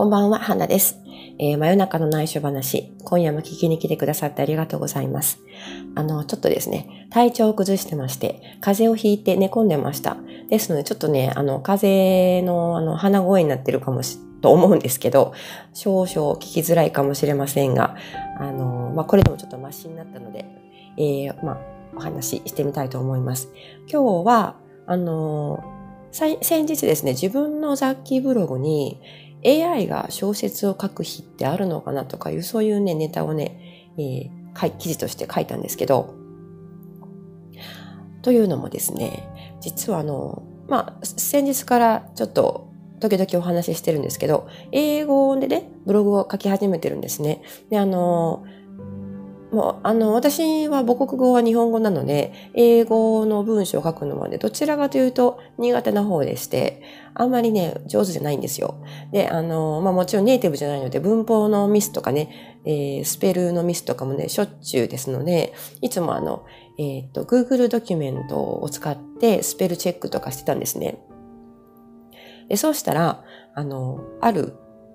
こんばんは、花です。えー、真夜中の内緒話、今夜も聞きに来てくださってありがとうございます。あの、ちょっとですね、体調を崩してまして、風邪をひいて寝込んでました。ですので、ちょっとね、あの、風邪の、あの、鼻声になってるかもし、と思うんですけど、少々聞きづらいかもしれませんが、あの、まあ、これでもちょっとマシになったので、えー、まあ、お話ししてみたいと思います。今日は、あの、先日ですね、自分の雑記ブログに AI が小説を書く日ってあるのかなとかいう、そういうね、ネタをね、えー、記事として書いたんですけど、というのもですね、実はあの、まあ、先日からちょっと時々お話ししてるんですけど、英語でね、ブログを書き始めてるんですね。で、あの、もう、あの、私は母国語は日本語なので、英語の文章を書くのはね、どちらかというと苦手な方でして、あんまりね、上手じゃないんですよ。で、あの、まあもちろんネイティブじゃないので、文法のミスとかね、えー、スペルのミスとかもね、しょっちゅうですので、いつもあの、えっ、と、Google ドキュメントを使ってスペルチェックとかしてたんですね。で、そうしたら、あの、ある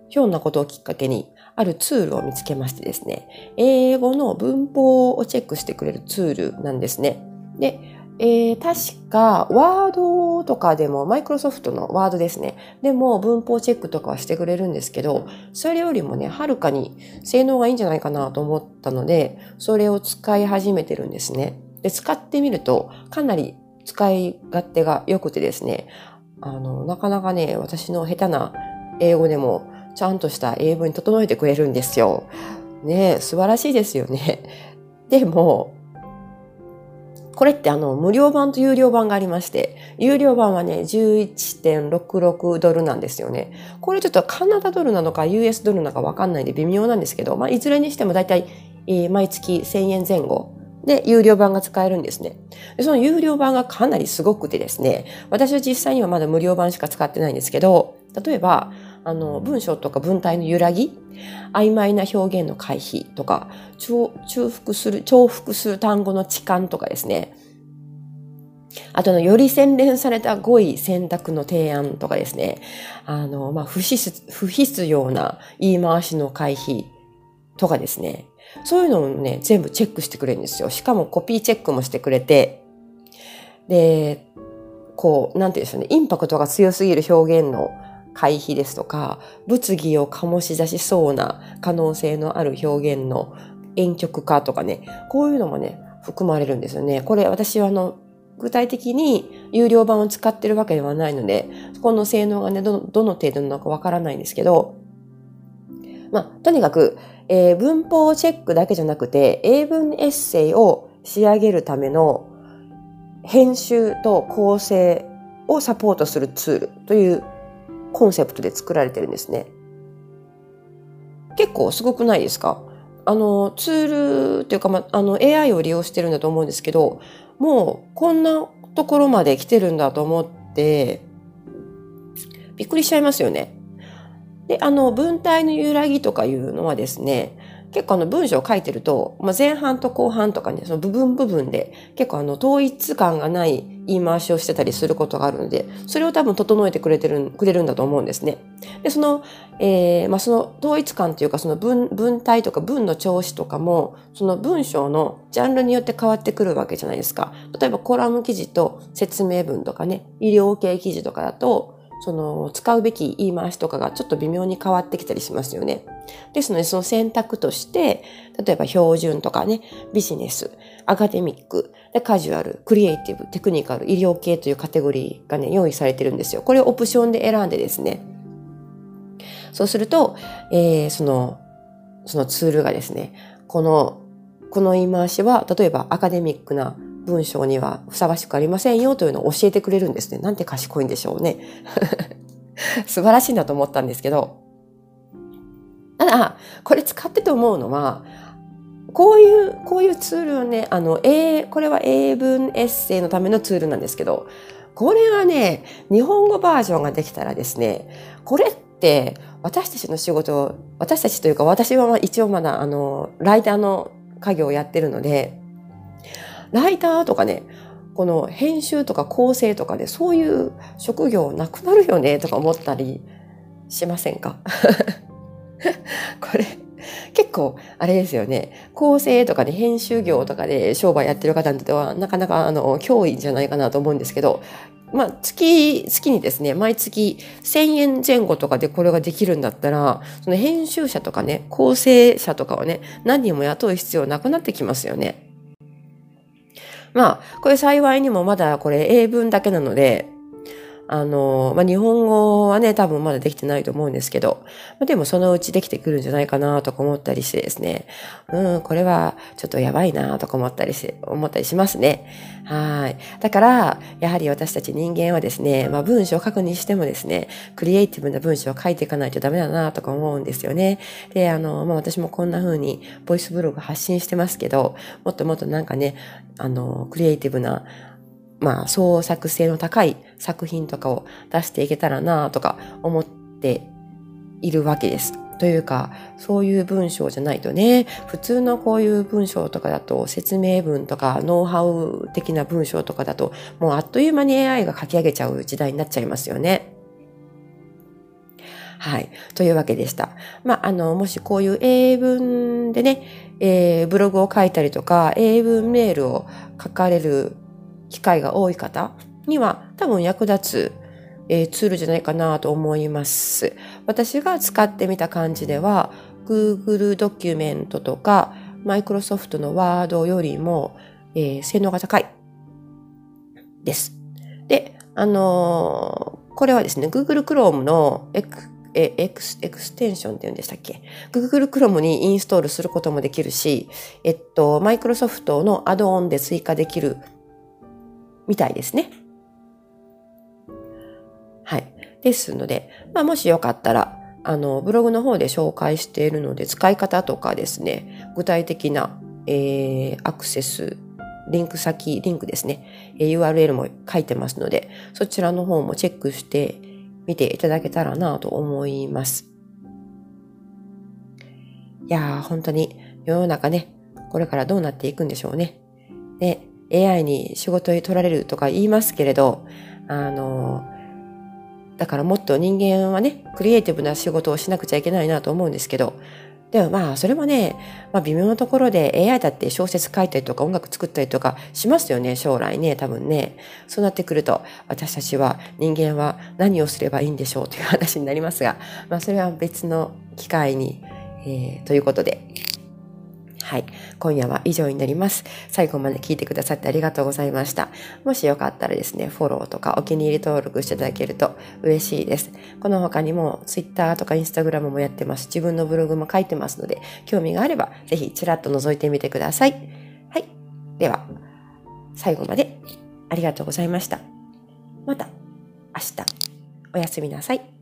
ひょんなことをきっかけに、あるツールを見つけましてですね、英語の文法をチェックしてくれるツールなんですね。で、えー、確か、ワードとかでも、マイクロソフトのワードですね。でも、文法チェックとかはしてくれるんですけど、それよりもね、はるかに性能がいいんじゃないかなと思ったので、それを使い始めてるんですね。で、使ってみると、かなり使い勝手が良くてですね、あの、なかなかね、私の下手な英語でも、ちゃんとした英文に整えてくれるんですよ。ね素晴らしいですよね。でも、これってあの、無料版と有料版がありまして、有料版はね、11.66ドルなんですよね。これちょっとカナダドルなのか US ドルなのかわかんないんで微妙なんですけど、まあ、いずれにしてもだいたい、毎月1000円前後で、有料版が使えるんですね。その有料版がかなりすごくてですね、私は実際にはまだ無料版しか使ってないんですけど、例えば、あの、文章とか文体の揺らぎ、曖昧な表現の回避とか、重複する、重複する単語の置換とかですね。あとの、より洗練された語彙選択の提案とかですね。あの、まあ、不必不必要な言い回しの回避とかですね。そういうのをね、全部チェックしてくれるんですよ。しかもコピーチェックもしてくれて、で、こう、なんて言うんでしょうね、インパクトが強すぎる表現の回避ですとか、物議を醸し出しそうな可能性のある表現の婉曲化とかね、こういうのもね、含まれるんですよね。これ私はあの、具体的に有料版を使ってるわけではないので、そこの性能がね、どのどの程度なのかわからないんですけど、まあ、とにかく、えー、文法チェックだけじゃなくて、英文エッセイを仕上げるための編集と構成をサポートするツールというコンセプトで作られてるんですね。結構すごくないですか？あの、ツールっていうか、ま、あの、AI を利用してるんだと思うんですけど、もう、こんなところまで来てるんだと思って、びっくりしちゃいますよね。で、あの、文体の揺らぎとかいうのはですね、結構あの文章を書いてると、まあ、前半と後半とかね、その部分部分で結構あの統一感がない言い回しをしてたりすることがあるので、それを多分整えてくれてる、くれるんだと思うんですね。で、その、えー、まあ、その統一感というかその文、文体とか文の調子とかも、その文章のジャンルによって変わってくるわけじゃないですか。例えばコラム記事と説明文とかね、医療系記事とかだと、その使うべき言い回しとかがちょっと微妙に変わってきたりしますよね。ですのでその選択として、例えば標準とかね、ビジネス、アカデミック、でカジュアル、クリエイティブ、テクニカル、医療系というカテゴリーがね、用意されてるんですよ。これをオプションで選んでですね。そうすると、えー、その、そのツールがですね、この、この言い回しは、例えばアカデミックな文章にはふさわしくありませんよというのを教えてくれるんですね。なんて賢いんでしょうね。素晴らしいなと思ったんですけど。ただ、これ使ってて思うのは、こういう、こういうツールをね、あの、英、これは英文エッセイのためのツールなんですけど、これがね、日本語バージョンができたらですね、これって私たちの仕事、私たちというか私は一応まだあの、ライターの家業をやってるので、ライターとかね、この編集とか構成とかでそういう職業なくなるよねとか思ったりしませんか？これ結構あれですよね構成とかで編集業とかで商売やってる方にとってはなかなかあの脅威じゃないかなと思うんですけどまあ、月、月にですね、毎月1000円前後とかでこれができるんだったら、その編集者とかね、構成者とかはね、何人も雇う必要なくなってきますよね。まあ、これ幸いにもまだこれ英文だけなので、あの、まあ、日本語はね、多分まだできてないと思うんですけど、まあ、でもそのうちできてくるんじゃないかなとか思ったりしてですね、うん、これはちょっとやばいなとか思ったりし、思ったりしますね。はい。だから、やはり私たち人間はですね、まあ、文章を書くにしてもですね、クリエイティブな文章を書いていかないとダメだなとか思うんですよね。で、あの、まあ、私もこんな風にボイスブログ発信してますけど、もっともっとなんかね、あの、クリエイティブなまあ、創作性の高い作品とかを出していけたらなとか思っているわけです。というか、そういう文章じゃないとね、普通のこういう文章とかだと、説明文とか、ノウハウ的な文章とかだと、もうあっという間に AI が書き上げちゃう時代になっちゃいますよね。はい。というわけでした。まあ、あの、もしこういう英文でね、えー、ブログを書いたりとか、英文メールを書かれる機会が多い方には多分役立つ、えー、ツールじゃないかなと思います。私が使ってみた感じでは Google ドキュメントとか Microsoft の Word よりも、えー、性能が高いです。で、あのー、これはですね、Google Chrome のエクエクスエクステンションって言うんでしたっけ ?Google Chrome にインストールすることもできるし、えっと、Microsoft のアドオンで追加できるみたいですね。はい。ですので、まあ、もしよかったら、あの、ブログの方で紹介しているので、使い方とかですね、具体的な、えー、アクセス、リンク先、リンクですねえ、URL も書いてますので、そちらの方もチェックしてみていただけたらなと思います。いやー、本当に世の中ね、これからどうなっていくんでしょうね。で、AI に仕事に取られるとか言いますけれど、あの、だからもっと人間はね、クリエイティブな仕事をしなくちゃいけないなと思うんですけど、でもまあ、それもね、まあ微妙なところで AI だって小説書いたりとか音楽作ったりとかしますよね、将来ね、多分ね。そうなってくると、私たちは人間は何をすればいいんでしょうという話になりますが、まあそれは別の機会に、えー、ということで、はい。今夜は以上になります。最後まで聞いてくださってありがとうございました。もしよかったらですね、フォローとかお気に入り登録していただけると嬉しいです。この他にも Twitter とか Instagram もやってます。自分のブログも書いてますので、興味があればぜひちらっと覗いてみてください。はい。では、最後までありがとうございました。また明日おやすみなさい。